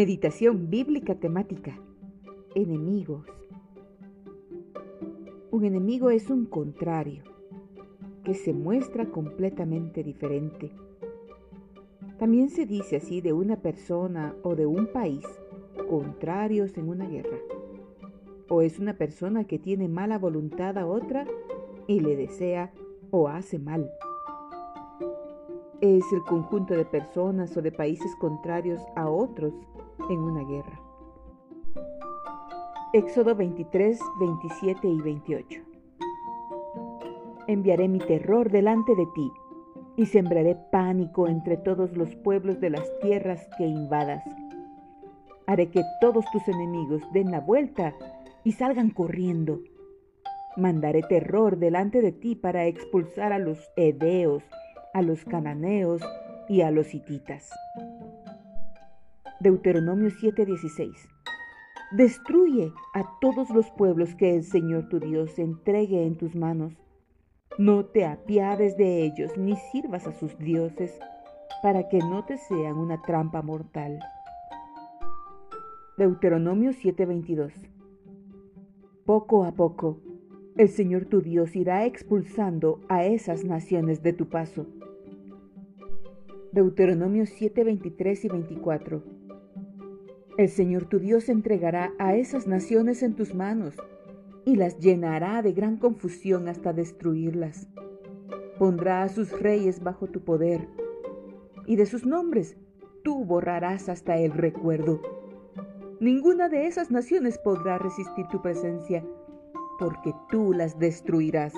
Meditación bíblica temática. Enemigos. Un enemigo es un contrario, que se muestra completamente diferente. También se dice así de una persona o de un país, contrarios en una guerra. O es una persona que tiene mala voluntad a otra y le desea o hace mal es el conjunto de personas o de países contrarios a otros en una guerra. Éxodo 23, 27 y 28. Enviaré mi terror delante de ti y sembraré pánico entre todos los pueblos de las tierras que invadas. Haré que todos tus enemigos den la vuelta y salgan corriendo. Mandaré terror delante de ti para expulsar a los hedeos, a los cananeos y a los hititas. Deuteronomio 7:16 Destruye a todos los pueblos que el Señor tu Dios entregue en tus manos. No te apiades de ellos ni sirvas a sus dioses para que no te sean una trampa mortal. Deuteronomio 7:22 Poco a poco, el Señor tu Dios irá expulsando a esas naciones de tu paso Deuteronomio 7, 23 y 24. El Señor tu Dios entregará a esas naciones en tus manos y las llenará de gran confusión hasta destruirlas. Pondrá a sus reyes bajo tu poder y de sus nombres tú borrarás hasta el recuerdo. Ninguna de esas naciones podrá resistir tu presencia porque tú las destruirás.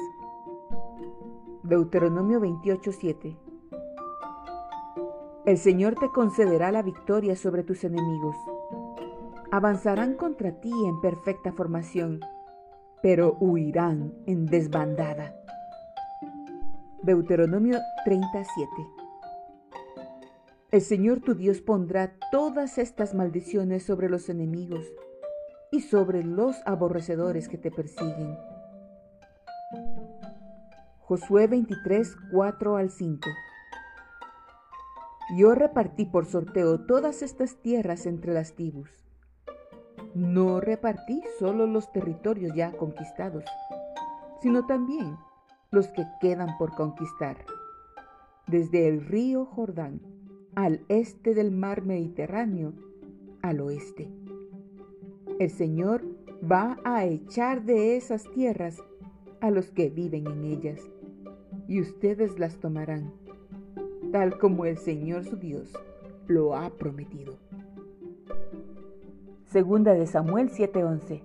Deuteronomio 28, 7. El Señor te concederá la victoria sobre tus enemigos. Avanzarán contra ti en perfecta formación, pero huirán en desbandada. Deuteronomio 37. El Señor tu Dios pondrá todas estas maldiciones sobre los enemigos y sobre los aborrecedores que te persiguen. Josué 23, 4 al 5. Yo repartí por sorteo todas estas tierras entre las tribus. No repartí solo los territorios ya conquistados, sino también los que quedan por conquistar. Desde el río Jordán al este del mar Mediterráneo, al oeste. El Señor va a echar de esas tierras a los que viven en ellas, y ustedes las tomarán tal como el Señor su Dios lo ha prometido. Segunda de Samuel 7:11.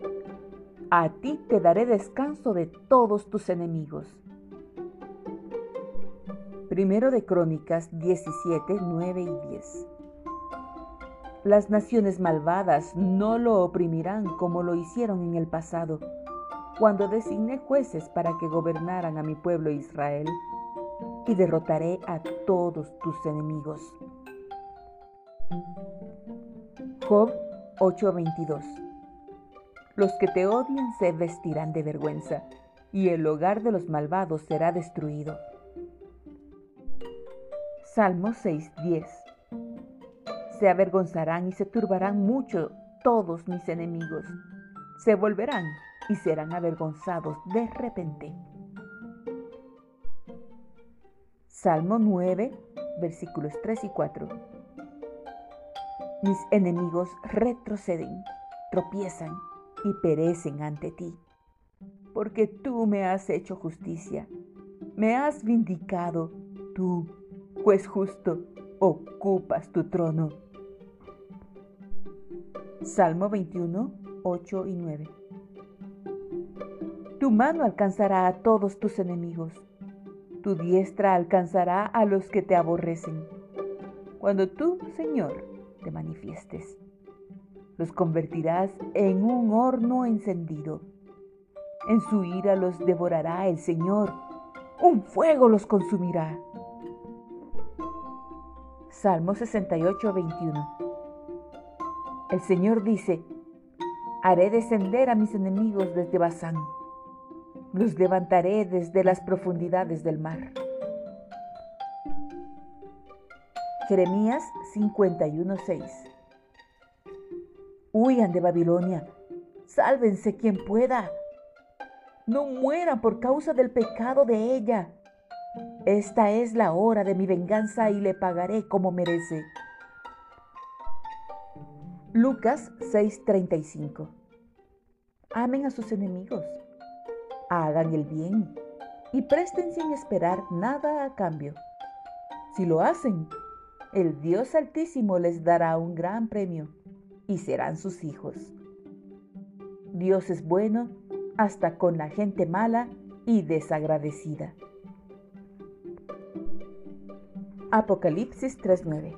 A ti te daré descanso de todos tus enemigos. Primero de Crónicas 17, 9 y 10. Las naciones malvadas no lo oprimirán como lo hicieron en el pasado, cuando designé jueces para que gobernaran a mi pueblo Israel y derrotaré a todos tus enemigos. Job 8:22 Los que te odian se vestirán de vergüenza, y el hogar de los malvados será destruido. Salmo 6:10 Se avergonzarán y se turbarán mucho todos mis enemigos. Se volverán y serán avergonzados de repente. Salmo 9, versículos 3 y 4. Mis enemigos retroceden, tropiezan y perecen ante ti, porque tú me has hecho justicia, me has vindicado, tú, juez justo, ocupas tu trono. Salmo 21, 8 y 9. Tu mano alcanzará a todos tus enemigos tu diestra alcanzará a los que te aborrecen. Cuando tú, Señor, te manifiestes, los convertirás en un horno encendido. En su ira los devorará el Señor, un fuego los consumirá. Salmo 68, 21. El Señor dice, haré descender a mis enemigos desde Bazán los levantaré desde las profundidades del mar. Jeremías 51:6 Huyan de Babilonia. Sálvense quien pueda. No mueran por causa del pecado de ella. Esta es la hora de mi venganza y le pagaré como merece. Lucas 6:35 Amen a sus enemigos, hagan el bien y presten sin esperar nada a cambio. Si lo hacen, el Dios Altísimo les dará un gran premio y serán sus hijos. Dios es bueno hasta con la gente mala y desagradecida. Apocalipsis 3:9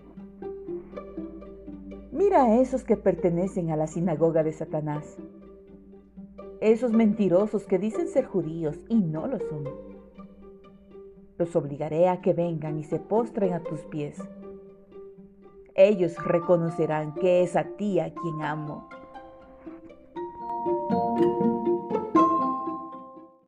Mira a esos que pertenecen a la sinagoga de Satanás, esos mentirosos que dicen ser judíos y no lo son. Los obligaré a que vengan y se postren a tus pies. Ellos reconocerán que es a ti a quien amo